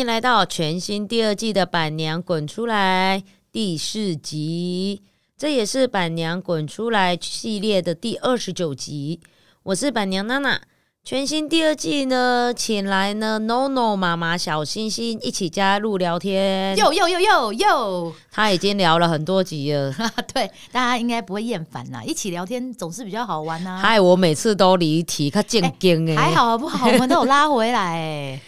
迎来到全新第二季的《板娘滚出来》第四集，这也是《板娘滚出来》系列的第二十九集。我是板娘娜娜。全新第二季呢，请来呢 NONO 妈妈小星星一起加入聊天。哟哟哟哟哟，他已经聊了很多集了，对，大家应该不会厌烦啦。一起聊天总是比较好玩呐、害我每次都离题，他见惊哎。还好好不好？我们都有拉回来哎。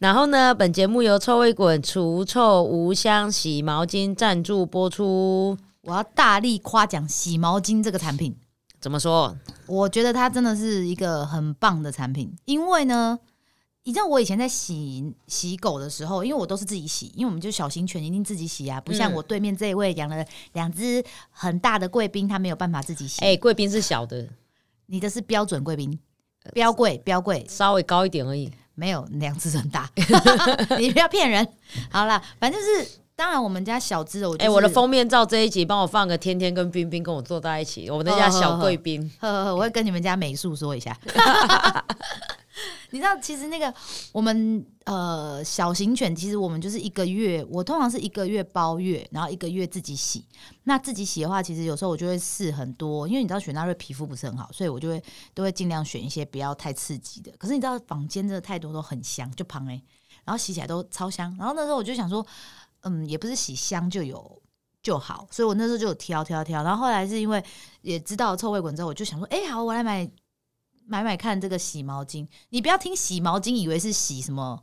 然后呢，本节目由臭味滚除臭无香洗毛巾赞助播出。我要大力夸奖洗毛巾这个产品，怎么说？我觉得它真的是一个很棒的产品，因为呢。你知道我以前在洗洗狗的时候，因为我都是自己洗，因为我们就小型犬一定自己洗啊，不像嗯我对面这一位养了两只很大的贵宾，他没有办法自己洗。哎、贵宾是小的，你的是标准贵宾，标贵标贵，稍微高一点而已。没有两只很大，你不要骗人。好啦，反正就是，当然我们家小只的，我、就哎、是、我的封面照这一集帮我放个天天跟冰冰跟我坐在一起，我们那家小贵宾。呵呵呵，我会跟你们家美术说一下。你知道，其实那个我们呃小型犬，其实我们就是一个月，我通常是一个月包月，然后一个月自己洗。那自己洗的话，其实有时候我就会试很多，因为你知道雪纳瑞皮肤不是很好，所以我就会都会尽量选一些不要太刺激的。可是你知道坊间真的太多都很香，就旁哎，然后洗起来都超香。然后那时候我就想说，嗯，也不是洗香就有。就好，所以我那时候就有挑挑挑，然后后来是因为也知道臭味滚之后，我就想说，哎、好，我来买买买看这个洗毛巾。你不要听洗毛巾以为是洗什么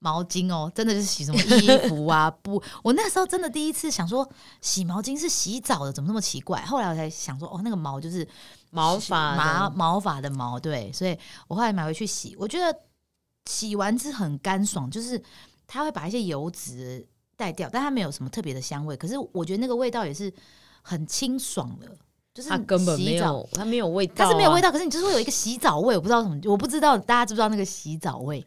毛巾哦，真的就是洗什么 衣服啊布。我那时候真的第一次想说，洗毛巾是洗澡的，怎么那么奇怪？后来我才想说，哦，那个毛就是毛发的毛毛发的毛，对，所以我后来买回去洗，我觉得洗完是很干爽，就是它会把一些油脂带掉，但它没有什么特别的香味。可是我觉得那个味道也是很清爽的，就是它根本没有，它没有味道、啊它是没有味，道，可是你就是会有一个洗澡味，我不知道什么，我不知道大家知不知道那个洗澡味，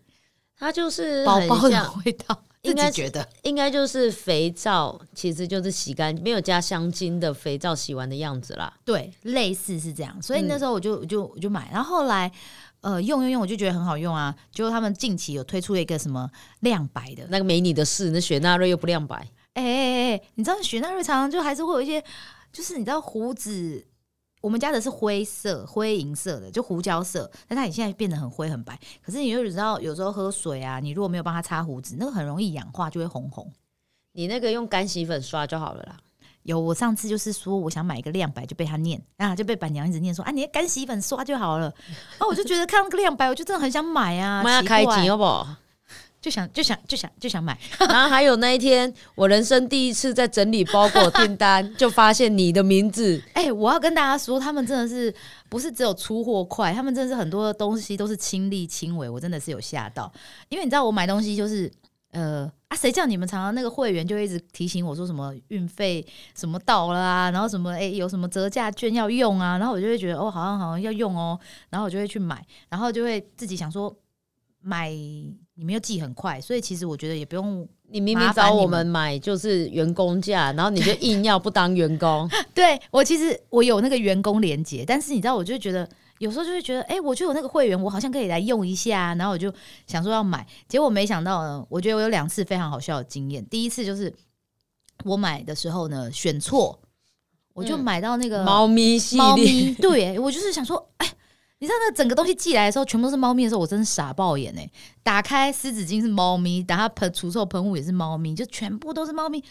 它就是包包的味道，应该觉得应该就是肥皂，其实就是洗干没有加香精的肥皂洗完的样子啦。对，类似是这样，所以嗯那时候我就我就我就买，然后后来呃用用用，我就觉得很好用啊，结果他们近期有推出了一个什么亮白的，那个没你的事，那雪纳瑞又不亮白，哎哎哎，你知道雪纳瑞常常就还是会有一些，就是你知道胡子。我们家的是灰色、灰银色的，就胡椒色，但它也现在变得很灰很白。可是你又知道，有时候喝水啊，你如果没有帮它擦胡子，那个很容易氧化，就会红红。你那个用干洗粉刷就好了啦。有，我上次就是说我想买一个亮白，就被他念啊，就被板娘一直念说啊，你的干洗粉刷就好了。啊，我就觉得看那个亮白，我就真的很想买啊，开机好不好？就想就想就想就想买。然后还有那一天，我人生第一次在整理包裹订单，就发现你的名字。哎、我要跟大家说，他们真的是不是只有出货快，他们真的是很多的东西都是亲力亲为，我真的是有吓到。因为你知道我买东西就是呃啊，谁叫你们常常那个会员就一直提醒我说什么运费什么到了啊，然后什么哎、有什么折价券要用啊，然后我就会觉得哦好像好像要用哦，然后我就会去买，然后就会自己想说买你们又寄很快，所以其实我觉得也不用你明明找我们们买就是员工价，然后你就硬要不当员工。对我其实我有那个员工连接，但是你知道，我就觉得有时候就会觉得，哎、我就有那个会员，我好像可以来用一下，然后我就想说要买，结果没想到呢，我觉得我有两次非常好笑的经验。第一次就是我买的时候呢，选错，我就嗯买到那个猫咪系猫列，咪，对我就是想说，哎。你知道那整个东西寄来的时候，全部都是猫咪的时候，我真的傻爆眼哎！打开湿纸巾是猫咪，打开喷除臭喷雾也是猫咪，就全部都是猫咪。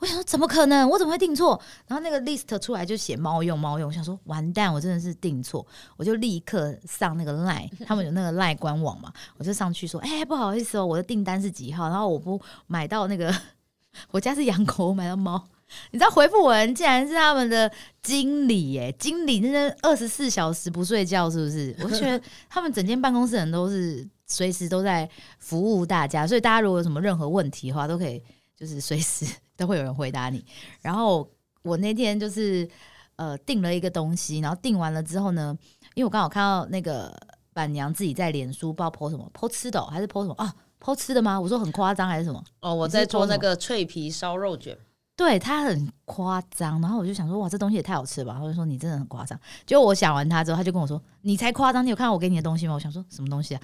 我想说怎么可能？我怎么会订错？然后那个 list 出来就写猫用猫用，我想说完蛋，我真的是订错，我就立刻上那个 line，他们有那个 line 官网嘛，我就上去说，哎、不好意思哦，我的订单是几号？然后我不买到那个，我家是养狗，我买到猫。你知道回复我的人竟然是他们的经理耶，经理真的二十四小时不睡觉，是不是？我就觉得 他们整间办公室人都是随时都在服务大家，所以大家如果有什么任何问题的话，都可以就是随时 都会有人回答你。然后我那天就是呃订了一个东西，然后订完了之后呢，因为我刚好看到那个板娘自己在脸书不知道 po 什么，po 吃的哦、还是 po 什么啊？po 吃的吗？我说很夸张还是什么？哦，我在做那个脆皮烧肉卷，对他很夸张，然后我就想说，哇，这东西也太好吃了吧！他就说你真的很夸张。结果我想完他之后，他就跟我说，你才夸张，你有看到我给你的东西吗？我想说什么东西啊？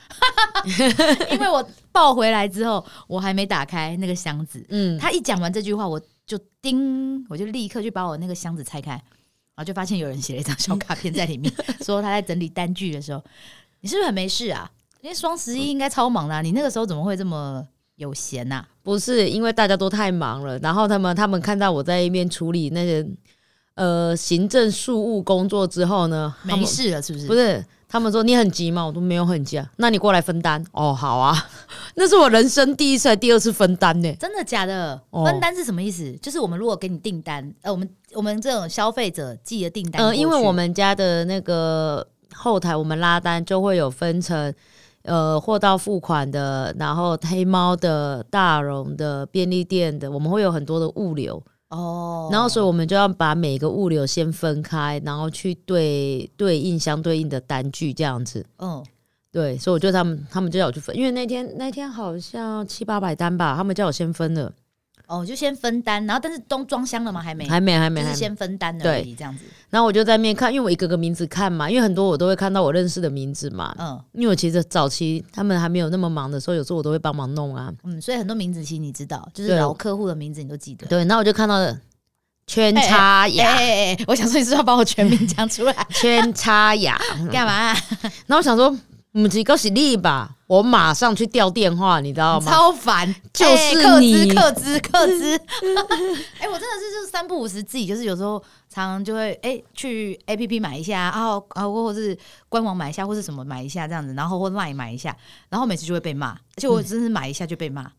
因为我抱回来之后，我还没打开那个箱子。嗯，他一讲完这句话，我就叮，我就立刻去把我那个箱子拆开，然后就发现有人写了一张小卡片在里面，说他在整理单据的时候，你是不是很没事啊？因为双十一应该超忙的、啊，你那个时候怎么会这么有闲呐、不是因为大家都太忙了，然后他们他们看到我在一边处理那些呃行政事务工作之后呢，他没事了是不是？不是他们说你很急吗？我都没有很急啊，那你过来分担哦，好啊，那是我人生第一次、还第二次分担呢。真的假的？哦分单是什么意思？就是我们如果给你订单，呃，我们我们这种消费者寄的订单过呃，因为我们家的那个后台，我们拉单就会有分成。呃，货到付款的，然后黑猫的、大荣的、便利店的，我们会有很多的物流，哦，然后所以我们就要把每个物流先分开，然后去对对应相对应的单据这样子。嗯，对，所以我就他们他们就叫我去分，因为那天那天好像七八百单吧，他们叫我先分了，哦，就先分单，然后但是都装箱了吗？还没，还没还没。就是先分单而对已，这样子。然后我就在面看，因为我一个个名字看嘛，因为很多我都会看到我认识的名字嘛。嗯因为我其实早期他们还没有那么忙的时候，有时候我都会帮忙弄啊。嗯，所以很多名字其实你知道，就是老客户的名字你都记得。对，然后我就看到了圈叉哎雅，哎哎，我想说你是要把我全名讲出来，圈叉牙。干嘛？然后我想说，母鸡哥是你吧，我马上去调电话，你知道吗？超烦，就是你克制克制克制。哎，我真的是就是三不五时自己就是有时候常常就会哎去 A P P 买一下，然后然后或者是官网买一下，或是什么买一下这样子，然后或 Line 买一下，然后每次就会被骂，而且我真是买一下就被骂，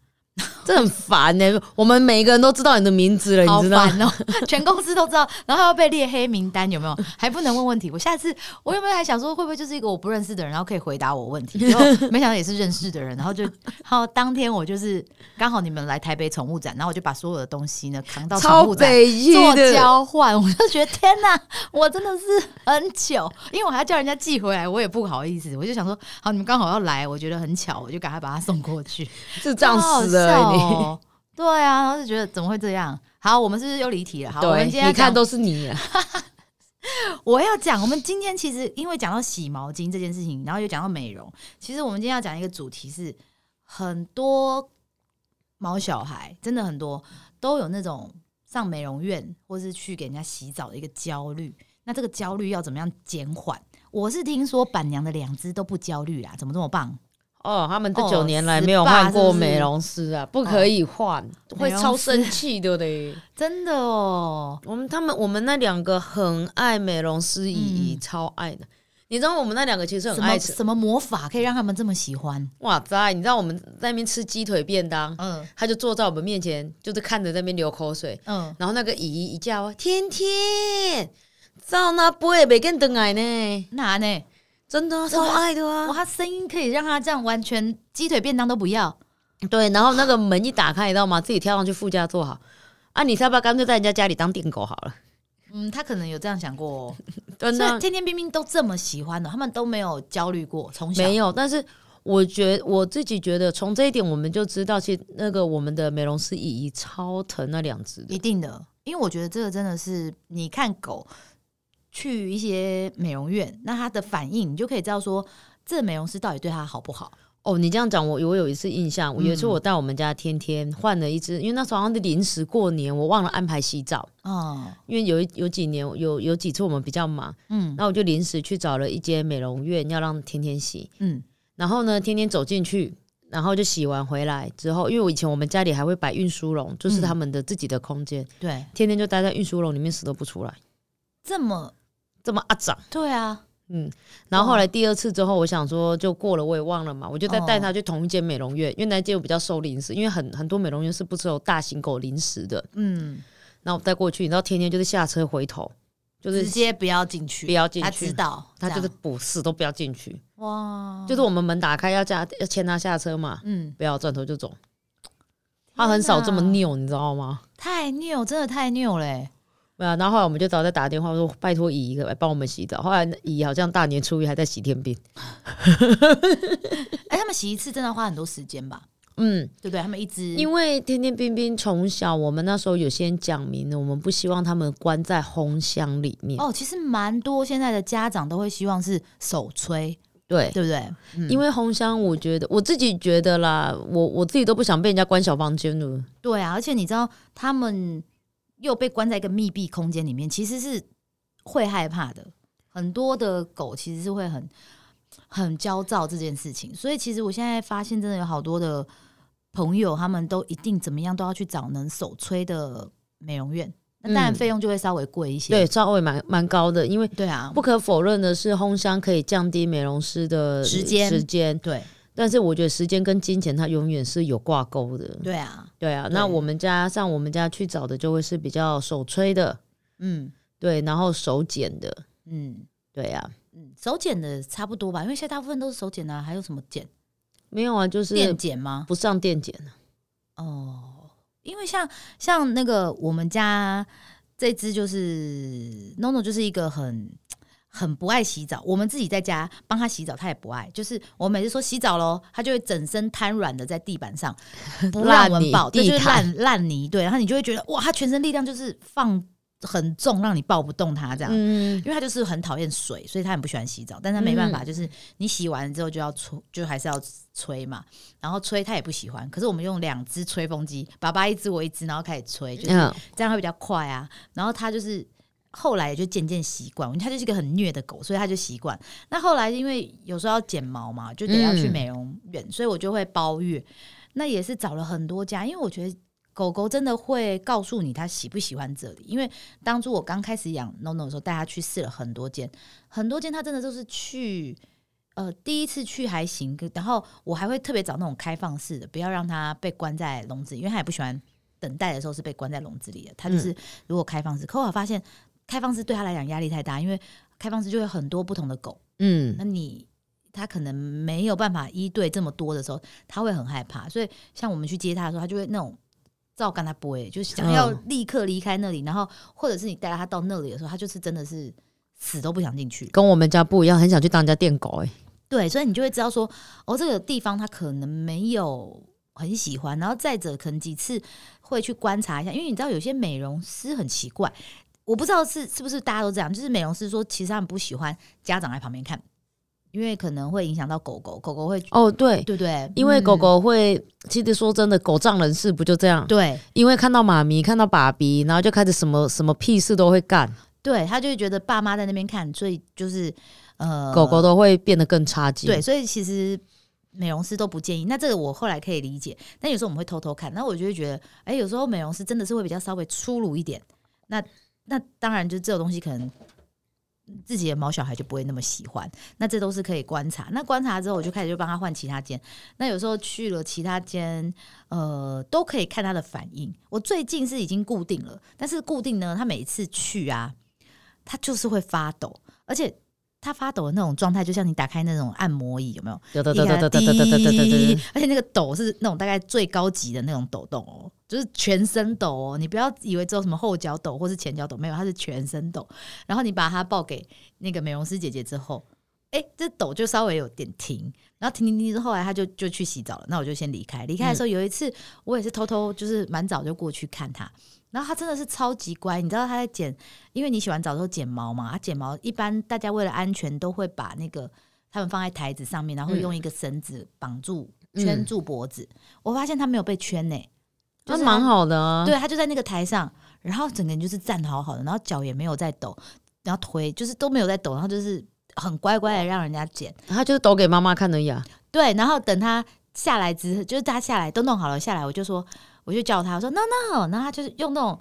这很烦呢、我们每一个人都知道你的名字了，你知道吗？全公司都知道，然后要被列黑名单，有没有？还不能问问题。我下次我有没有还想说，会不会就是一个我不认识的人，然后可以回答我问题？然后没想到也是认识的人，然后就好当天我就是刚好你们来台北宠物展，然后我就把所有的东西呢扛到宠物展。做，交换，我就觉得天哪，我真的是很糗，因为我还要叫人家寄回来，我也不好意思，我就想说，好，你们刚好要来，我觉得很巧，我就赶快把它送过去。是这样好死的、哦 对啊，然后就觉得怎么会这样？好，我们是不是又离题了？好，我们对，今天你看都是你啊，我要讲，我们今天其实因为讲到洗毛巾这件事情，然后又讲到美容，其实我们今天要讲一个主题是很多毛小孩，真的很多都有那种上美容院或是去给人家洗澡的一个焦虑。那这个焦虑要怎么样减缓？我是听说板娘的两只都不焦虑啦，怎么这么棒？哦，他们这哦九年来没有换过美容师啊，不可以换，会超生气的嘞。真的哦，我们他们我们那两个很爱美容师姨姨，嗯超爱的。你知道我们那两个其实很什爱什么魔法可以让他们这么喜欢？哇塞！你知道我们在那边吃鸡腿便当，嗯他就坐在我们面前，就是看着那边流口水。嗯，然后那个姨姨一叫天天，照那杯没跟等来呢，哪呢？真的啊超爱的啊哇，啊。他声音可以让他这样完全鸡腿便当都不要。对，然后那个门一打开，你知道吗？自己跳上去副驾坐好。啊，你要不要干脆在人家家里当电狗好了？嗯，他可能有这样想过、哦，真的所以天天冰冰都这么喜欢的，他们都没有焦虑过，从小没有，但是我觉我自己觉得，从这一点我们就知道，其实那个我们的美容师姨姨超疼那两只的。一定的，因为我觉得这个真的是你看狗去一些美容院，那他的反应，你就可以知道说这美容师到底对他好不好。哦，你这样讲，我我有一次印象，有一次嗯。我带我们家天天换了一只，因为那时候好像是临时过年，我忘了安排洗澡，哦，因为有一有几年有有几次我们比较忙，嗯。那我就临时去找了一间美容院，要让天天洗。嗯。然后呢，天天走进去，然后就洗完回来之后，因为我以前我们家里还会摆运输笼，就是嗯。他们的自己的空间，对，天天就待在运输笼里面死都不出来，这么这么阿长。对啊，嗯，然后后来第二次之后，我想说就过了，我也忘了嘛，我就再带他去同一间美容院，因为那间我比较收零食，因为很很多美容院是不收大型狗零食的。嗯，然后我带过去，你知道天天就是下车回头，就是直接不要进去，不要进去他去知道，他就是不死都不要进去，哇，就是我们门打开要加要牵他下车嘛，嗯，不要转头就走。他很少这么拗，你知道吗？太拗，真的太拗嘞、对啊，然后后来我们就早在打电话说拜托姨来帮我们洗澡。后来姨好像大年初一还在洗天饼，哎、他们洗一次真的花很多时间吧？嗯，对不对？他们一直因为天天冰冰从小，我们那时候有先讲明了，我们不希望他们关在烘箱里面。哦，其实蛮多现在的家长都会希望是手吹，对，对不对？嗯因为烘箱，我觉得我自己觉得啦，我我自己都不想被人家关小房间了。对啊，而且你知道他们又被关在一个密闭空间里面，其实是会害怕的。很多的狗其实是会很很焦躁这件事情，所以其实我现在发现，真的有好多的朋友，他们都一定怎么样都要去找能手吹的美容院。那当然嗯费用就会稍微贵一些。对，稍微蛮蛮高的，因为对啊，不可否认的是，烘箱可以降低美容师的时间时间，对但是我觉得时间跟金钱它永远是有挂钩的。对啊，对啊，那我们家像我们家去找的就会是比较手吹的，嗯。对，然后手剪的，嗯。对啊，嗯，手剪的差不多吧，因为现在大部分都是手剪啊，还有什么剪？没有啊，就是电剪吗？不上电剪。哦，因为像像那个我们家这只就是 NONO，就是一个很很不爱洗澡。我们自己在家帮他洗澡，他也不爱。就是我每次说洗澡喽，他就会整身瘫软的在地板上，烂泥对，就是地烂烂泥。对，然后你就会觉得哇，他全身力量就是放很重，让你抱不动他这样。嗯，因为他就是很讨厌水，所以他很不喜欢洗澡。但他没办法，嗯就是你洗完之后就要吹，就还是要吹嘛。然后吹他也不喜欢，可是我们用两只吹风机，爸爸一只我一只，然后开始吹，就是嗯这样会比较快啊。然后他就是后来也就渐渐习惯，因为他就是一个很虐的狗，所以它就习惯。那后来因为有时候要剪毛嘛，就得要去嗯美容院，所以我就会包月。那也是找了很多家，因为我觉得。狗狗真的会告诉你它喜不喜欢这里，因为当初我刚开始养 NONO 的时候，带它去试了很多间，很多间它真的都是去，呃，第一次去还行，然后我还会特别找那种开放式的，不要让它被关在笼子里，因为它也不喜欢等待的时候是被关在笼子里的。它就是如果开放式，可我发现开放式对他来讲压力太大，因为开放式就会有很多不同的狗，嗯那你。他可能没有办法一对这么多的时候，他会很害怕。所以像我们去接他的时候，他就会那种照干它不会，就是想要嗯立刻离开那里，然后或者是你带他到那里的时候，他就是真的是死都不想进去。跟我们家不一样，很想去当人家电狗哎、对，所以你就会知道说，哦，这个地方他可能没有很喜欢，然后再者可能几次会去观察一下，因为你知道有些美容师很奇怪，我不知道是是不是大家都这样，就是美容师说其实他们不喜欢家长在旁边看，因为可能会影响到狗狗，狗狗会哦，对，对对？因为狗嗯狗会，其实说真的，狗仗人势不就这样？对因为看到妈咪，看到爸比，然后就开始什么什么屁事都会干，对，他就会觉得爸妈在那边看，所以就是呃，狗狗都会变得更差劲。对，所以其实美容师都不建议。那这个我后来可以理解，但有时候我们会偷偷看，那我就会觉得，哎、有时候美容师真的是会比较稍微粗鲁一点。那那当然，就这种东西可能自己的毛小孩就不会那么喜欢。那这都是可以观察。那观察之后，我就开始就帮他换其他间。那有时候去了其他间，呃，都可以看他的反应。我最近是已经固定了，但是固定呢，他每次去啊，他就是会发抖，而且。他发抖的那种状态，就像你打开那种按摩椅，有没有？对对一开始对对对对对对对对对滴而且那个抖是那种大概最高级的那种抖动哦，就是全身抖哦。你不要以为只有什么后脚抖或是前脚抖，没有，它是全身抖。然后你把它报给那个美容师姐姐之后，哎，这抖就稍微有点停，然后停停停之后，来他就就去洗澡了。那我就先离开。离开的时候，有一次我也是偷偷就是蛮早就过去看他。然后他真的是超级乖，你知道他在剪，因为你洗完澡之后剪毛嘛，他剪毛一般大家为了安全都会把那个他们放在台子上面，然后用一个绳子绑住、嗯圈住脖子。我发现他没有被圈呢、就是那蛮好的啊。对他就在那个台上，然后整个人就是站好好的，然后脚也没有在抖，然后腿就是都没有在抖，然后就是很乖乖的让人家剪。他就是抖给妈妈看的呀。对，然后等他下来之，就是他下来都弄好了下来，我就说，我就叫他，我说 no no，然后他就是用那种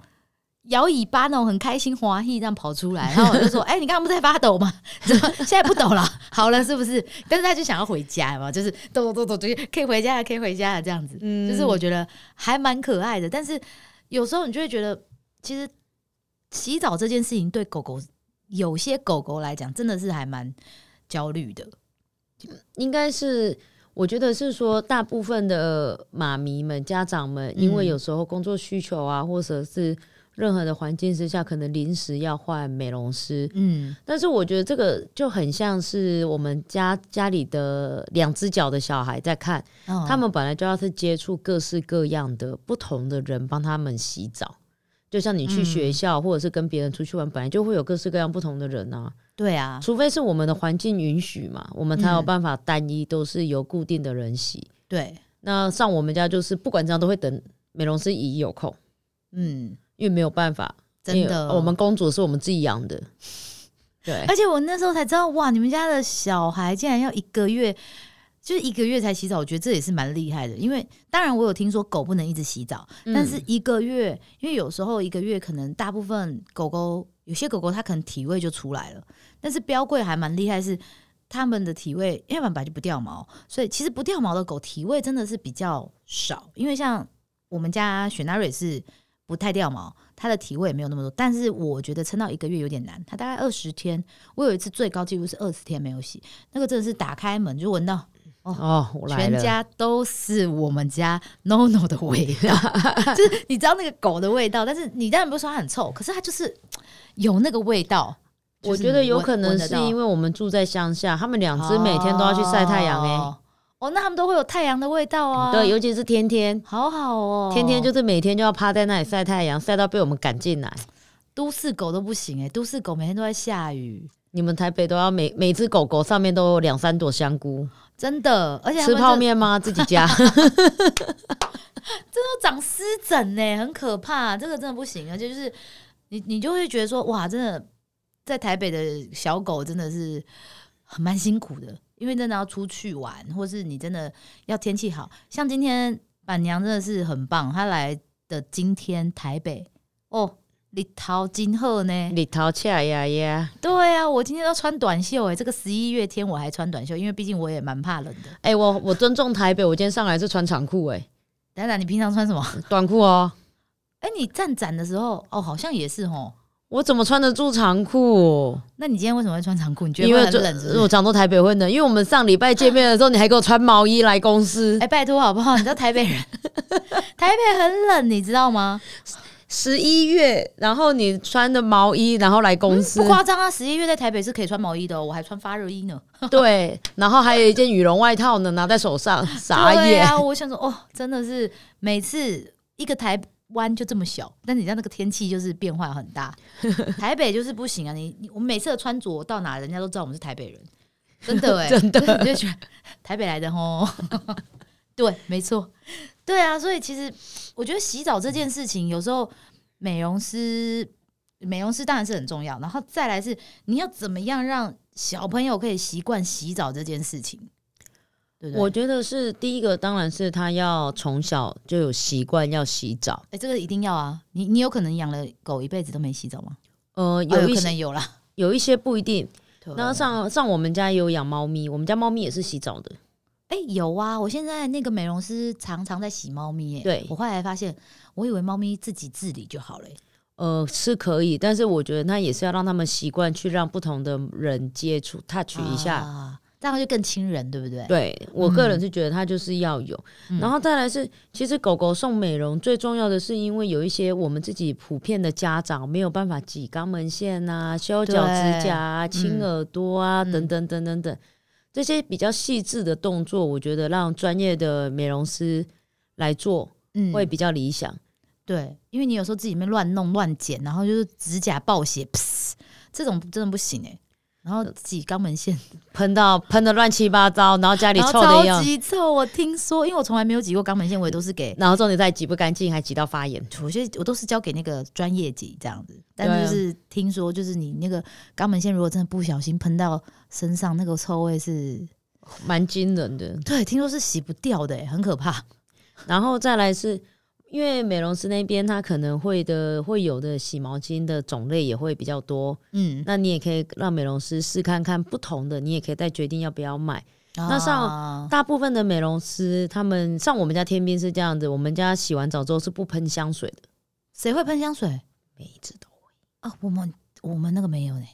摇尾巴那种很开心滑稽这样跑出来，然后我就说，哎、你刚刚不是在发抖吗？怎么现在不抖了？好了是不是？但是他就想要回家嘛，就是抖抖抖抖，就可以回家了，可以回家了这样子，嗯就是我觉得还蛮可爱的。但是有时候你就会觉得，其实洗澡这件事情对狗狗有些狗狗来讲，真的是还蛮焦虑的。应该是，我觉得是说，大部分的妈咪们、家长们，因为嗯有时候工作需求啊，或者是任何的环境之下，可能临时要换美容师。嗯，但是我觉得这个就很像是我们家家里的两只脚的小孩在看，哦他们本来就要是接触各式各样的不同的人帮他们洗澡。就像你去学校、或者是跟别人出去玩，本来就会有各式各样不同的人啊。对啊，除非是我们的环境允许嘛，我们才有嗯。办法单一都是由固定的人洗。对，那像我们家就是不管怎样都会等美容师姨有空，嗯，因为没有办法，真的，我们公主是我们自己养的，对，而且我那时候才知道，哇，你们家的小孩竟然要一个月，就是一个月才洗澡，我觉得这也是蛮厉害的。因为当然我有听说狗不能一直洗澡，嗯但是一个月，因为有时候一个月可能大部分狗狗，有些狗狗它可能体味就出来了，但是标贵还蛮厉害是。它们的体味，因为本来就不掉毛，所以其实不掉毛的狗体味真的是比较少。因为像我们家雪纳瑞是不太掉毛，它的体味也没有那么多。但是我觉得撑到一个月有点难，它大概二十天。我有一次最高纪录是二十天没有洗，那个真的是打开门就闻到哦，我来了，全家都是我们家 NONO 的味道，就是你知道那个狗的味道，但是你当然不是说它很臭，可是它就是有那个味道。我觉得有可能是因为为我们住在乡下，他们两只每天都要去晒太阳哎、哦哦，那他们都会有太阳的味道啊。对，尤其是天天，好好哦，天天就是每天就要趴在那里晒太阳，晒到被我们赶进来。都市狗都不行哎、都市狗每天都在下雨，你们台北都要每每只狗狗上面都有两三朵香菇，真的，而且吃泡面吗？自己家。都长湿疹呢、很可怕，这个真的不行，而且就是你你就会觉得说，哇，真的在台北的小狗真的是很蛮辛苦的，因为真的要出去玩，或是你真的要天气好，像今天板娘真的是很棒，她来的今天台北哦，里桃金鹤呢，里头恰呀呀！对啊，我今天都穿短袖哎、这个十一月天我还穿短袖，因为毕竟我也蛮怕冷的。哎、我我尊重台北，我今天上来是穿长裤哎，等等，你平常穿什么？短裤哦。哎、你站展的时候哦，好像也是哦。我怎么穿得住长裤？那你今天为什么会穿长裤？你觉得因为我常说台北会冷，因为我们上礼拜见面的时候，你还给我穿毛衣来公司哎、。拜托好不好？你知道台北人，台北很冷，你知道吗？十一月，然后你穿的毛衣，然后来公司不，夸张啊！十一月在台北是可以穿毛衣的、哦，我还穿发热衣呢。对，然后还有一件羽绒外套呢，拿在手上，傻眼。对啊！我想说，哦，真的是每次一个台湾就这么小，但你知道那个天气就是变化很大。台北就是不行啊！你你我们每次的穿着到哪，人家都知道我们是台北人，真的哎、真的你就觉得台北来的吼。对，没错，对啊，所以其实我觉得洗澡这件事情，有时候美容师美容师当然是很重要，然后再来是你要怎么样让小朋友可以习惯洗澡这件事情，对对？我觉得是第一个，当然是他要从小就有习惯要洗澡。哎、这个一定要啊！你你有可能养了狗一辈子都没洗澡吗？呃，哦有可能有啦。有一些不一定。对那像像我们家也有养猫咪，我们家猫咪也是洗澡的。哎、有啊！我现在那个美容师常常在洗猫咪耶。对我后来发现，我以为猫咪自己自理就好了耶。呃，是可以，但是我觉得那也是要让他们习惯去让不同的人接触、touch 一下。啊，这样就更亲人，对不对？对我个人是觉得它就是要有，嗯然后再来是，其实狗狗送美容最重要的是，因为有一些我们自己普遍的家长没有办法挤肛门线啊、修脚指甲啊、清耳朵啊、嗯等等等等等这些比较细致的动作，我觉得让专业的美容师来做嗯会比较理想。对，因为你有时候自己面乱弄乱剪，然后就是指甲爆血，噗这种真的不行哎。然后挤肛门腺，喷到喷的乱七八糟，然后家里臭的要超，级臭。我听说，因为我从来没有挤过肛门线，我也都是给，然后重点在挤不干净，还挤到发炎。我觉得我都是交给那个专业挤这样子。但就是听说，就是你那个肛门腺如果真的不小心喷到身上，那个臭味是，蛮惊人的。对，听说是洗不掉的，欸很可怕。然后再来是因为美容师那边他可能会的会有的洗毛巾的种类也会比较多，嗯，那你也可以让美容师试看看不同的，你也可以再决定要不要买。那像啊大部分的美容师他们像我们家天兵是这样子，我们家洗完澡之后是不喷香水的，谁会喷香水每一只都会啊？我们我们那个没有呢。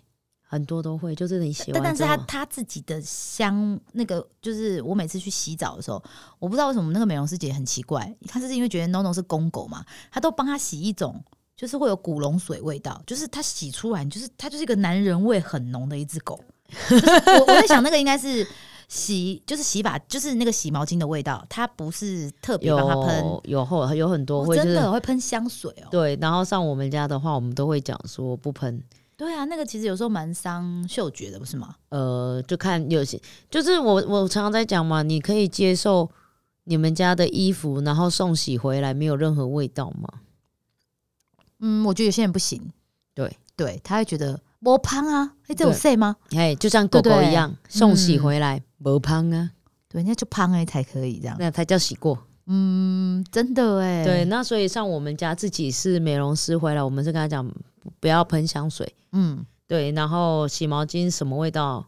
很多都会，就是你洗但但是他他自己的香，那个就是我每次去洗澡的时候，我不知道为什么那个美容师姐很奇怪，她是因为觉得 NONO 是公狗嘛，她都帮他洗一种就是会有古龙水味道，就是它洗出来，就是它就是一个男人味很浓的一只狗。我我在想，那个应该是洗，就是洗发，就是那个洗毛巾的味道，它不是特别帮它喷，有有后有很多哦会就是、真的会喷香水哦。对，然后像我们家的话，我们都会讲说不喷。对啊，那个其实有时候蛮伤嗅觉的，不是吗？呃，就看有些，就是我我常常在讲嘛，你可以接受你们家的衣服，然后送洗回来没有任何味道吗？嗯，我觉得有些人不行，对对，他会觉得我胖啊，哎、这有对 say 吗？哎，就像狗狗一样，送洗嗯回来不胖啊，对，那就胖哎才可以这样。那才叫洗过。嗯，真的哎，对，，那所以像我们家自己是美容师回来，我们是跟他讲不不要喷香水，嗯，对，然后洗毛巾什么味道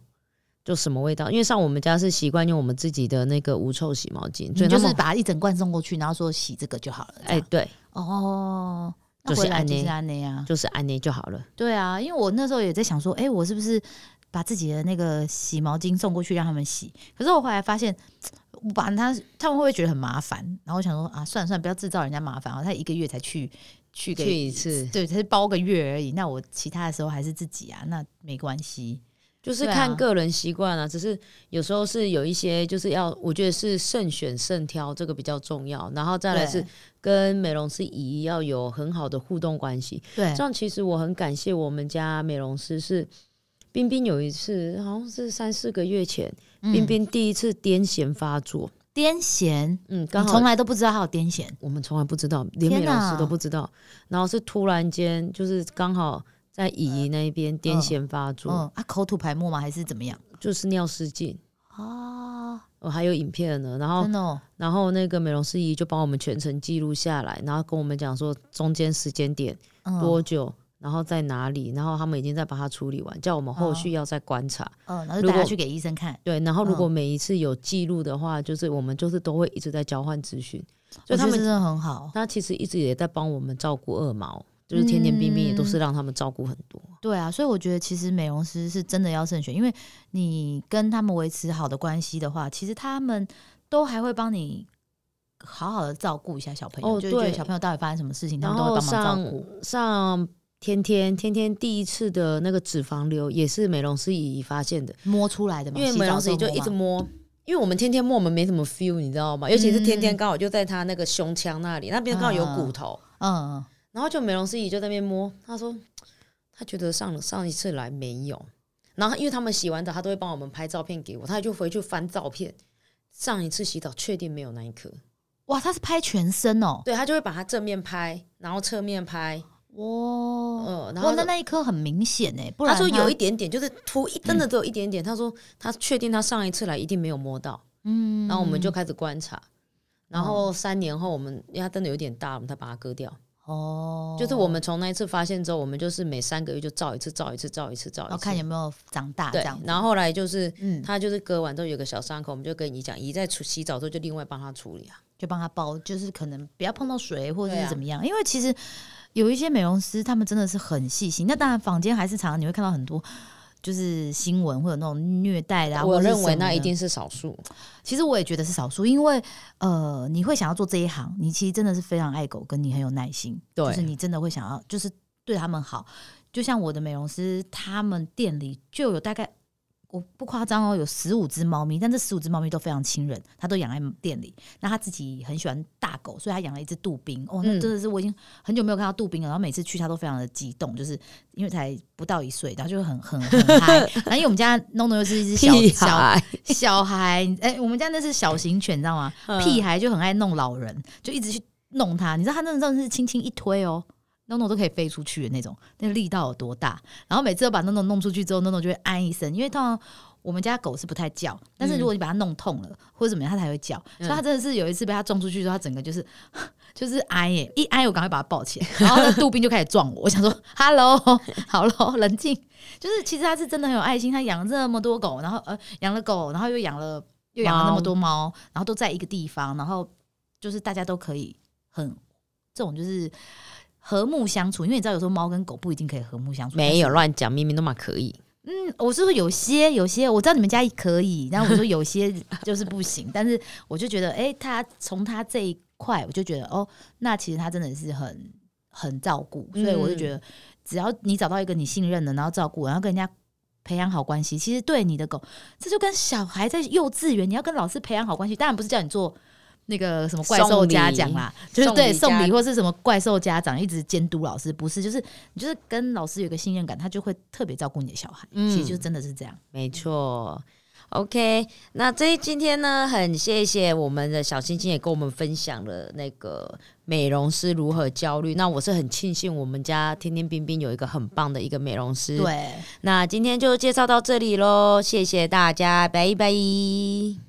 就什么味道，因为像我们家是习惯用我们自己的那个无臭洗毛巾，就是把一整罐送过去，然后说洗这个就好了。哎样对，哦，那就是安内回来就是安内啊。就是安内就好了。对啊，因为我那时候也在想说，哎、我是不是把自己的那个洗毛巾送过去让他们洗？可是我后来发现，我把他，他们会不会觉得很麻烦？然后我想说啊，算了算了，不要制造人家麻烦啊。他一个月才去去个去一次对，才包个月而已。那我其他的时候还是自己啊，那没关系。就是看个人习惯啊，只是有时候是有一些就是要，我觉得是慎选慎挑，这个比较重要。然后再来是跟美容师姨要有很好的互动关系。对这样其实我很感谢我们家美容师是冰冰，有一次好像是三四个月前，冰冰第一次癫痫发作，嗯癫痫，嗯，你刚好从来都不知道他有癫痫，我们从来不知道，连美容师都不知道，然后是突然间就是刚好在乙姨那一边癫痫发作，嗯啊，口吐白沫吗？还是怎么样？就是尿失禁。啊，我，还有影片呢，然后、哦，然后那个美容师姨就帮我们全程记录下来，然后跟我们讲说中间时间点嗯。多久，然后在哪里，然后他们已经在把它处理完，叫我们后续要再观察。嗯，然后就如果去给医生看。对，然后如果嗯每一次有记录的话，就是我们就是都会一直在交换资讯，所以他们真的很好。他其实一直也在帮我们照顾二毛，就是天天冰冰也都是让他们照顾很多。对啊，所以我觉得其实美容师是真的要慎选，因为你跟他们维持好的关系的话，其实他们都还会帮你好好的照顾一下小朋友，哦就觉得对小朋友到底发生什么事情，他们都会帮忙照顾。上天天天天第一次的那个脂肪瘤也是美容师姨姨发现的。摸出来的嘛，因为美容师就的时候吗一直摸，因为我们天天摸，我们没什么 feel，你知道吗？尤其是天天嗯。刚好就在他那个胸腔那里，那边刚好有骨头，嗯，嗯。然后就美容师姨就在那边摸，他说他觉得上上一次来没有，然后因为他们洗完澡，他都会帮我们拍照片给我，他就回去翻照片，上一次洗澡确定没有那一颗，哇，他是拍全身哦，对他就会把它正面拍，然后侧面拍，哇，嗯，然哇，后那那一颗很明显哎，不然他说有一点点，就是凸一真的只有一点点。他说他确定他上一次来一定没有摸到，嗯，然后我们就开始观察。然后三年后，我们因为它真的有点大，我们才把它割掉。哦，就是我们从那一次发现之后，我们就是每三个月就照一次，照一次，照一次，照一次。要看有没有长大这对样，，然后后来就是嗯，他就是割完之后有个小伤口，我们就跟你讲，姨在处洗澡之后就另外帮他处理啊。就帮他包，就是可能不要碰到水或者是怎么样，因为其实有一些美容师他们真的是很细心。那当然，坊间还是常常你会看到很多。就是新闻会有那种虐待的、啊，我认为那一定是少数。其实我也觉得是少数，因为呃，你会想要做这一行，你其实真的是非常爱狗，跟你很有耐心，对就是你真的会想要，就是对他们好。就像我的美容师，他们店里就有大概我不夸张哦，有十五只猫咪，但这十五只猫咪都非常亲人，他都养在店里。那他自己很喜欢大狗，所以他养了一只杜宾。哦，那嗯真的是我已经很久没有看到杜宾了。然后每次去他都非常的激动，就是因为才不到一岁，然后就很很很嗨。然后因为我们家 NONO 又是一只小小孩，小孩，哎、我们家那是小型犬，你知道吗？嗯屁孩就很爱弄老人，就一直去弄他。你知道他那真的是轻轻一推哦，NONO 都可以飞出去的那种，那个力道有多大？然后每次都把 NONO 弄出去之后，NONO 就会安一声，因为通常。我们家狗是不太叫，但是如果你把它弄痛了、或者怎么样，它才会叫。所以它真的是有一次被它撞出去之后，它整个就是 就是哀耶，一哀我赶快把它抱起来，然后那杜宾就开始撞我。我想说，Hello，好了，冷静。就是其实它是真的很有爱心，它养了这么多狗，然后呃养了狗，然后又养了又养了那么多猫，然后都在一个地方，然后就是大家都可以很这种就是和睦相处，因为你知道有时候猫跟狗不一定可以和睦相处。没有乱讲，明明都嘛可以。嗯，我是说有些有些我知道你们家可以，然后我说有些就是不行，但是我就觉得，哎、他从他这一块，我就觉得哦，那其实他真的是很很照顾，所以我就觉得，只要你找到一个你信任的，然后照顾，然后跟人家培养好关系，其实对你的狗，这就跟小孩在幼稚园，你要跟老师培养好关系，当然不是叫你做那个什么怪兽家长啦，就是对送礼或是什么怪兽家长一直监督老师，不是，就是你就是跟老师有个信任感，他就会特别照顾你的小孩，其实就真的是这样，没错。OK，那这今天呢，很谢谢我们的小星星也跟我们分享了那个美容师如何焦虑。那我是很庆幸我们家天天冰冰有一个很棒的一个美容师。对，那今天就介绍到这里喽，谢谢大家，拜拜。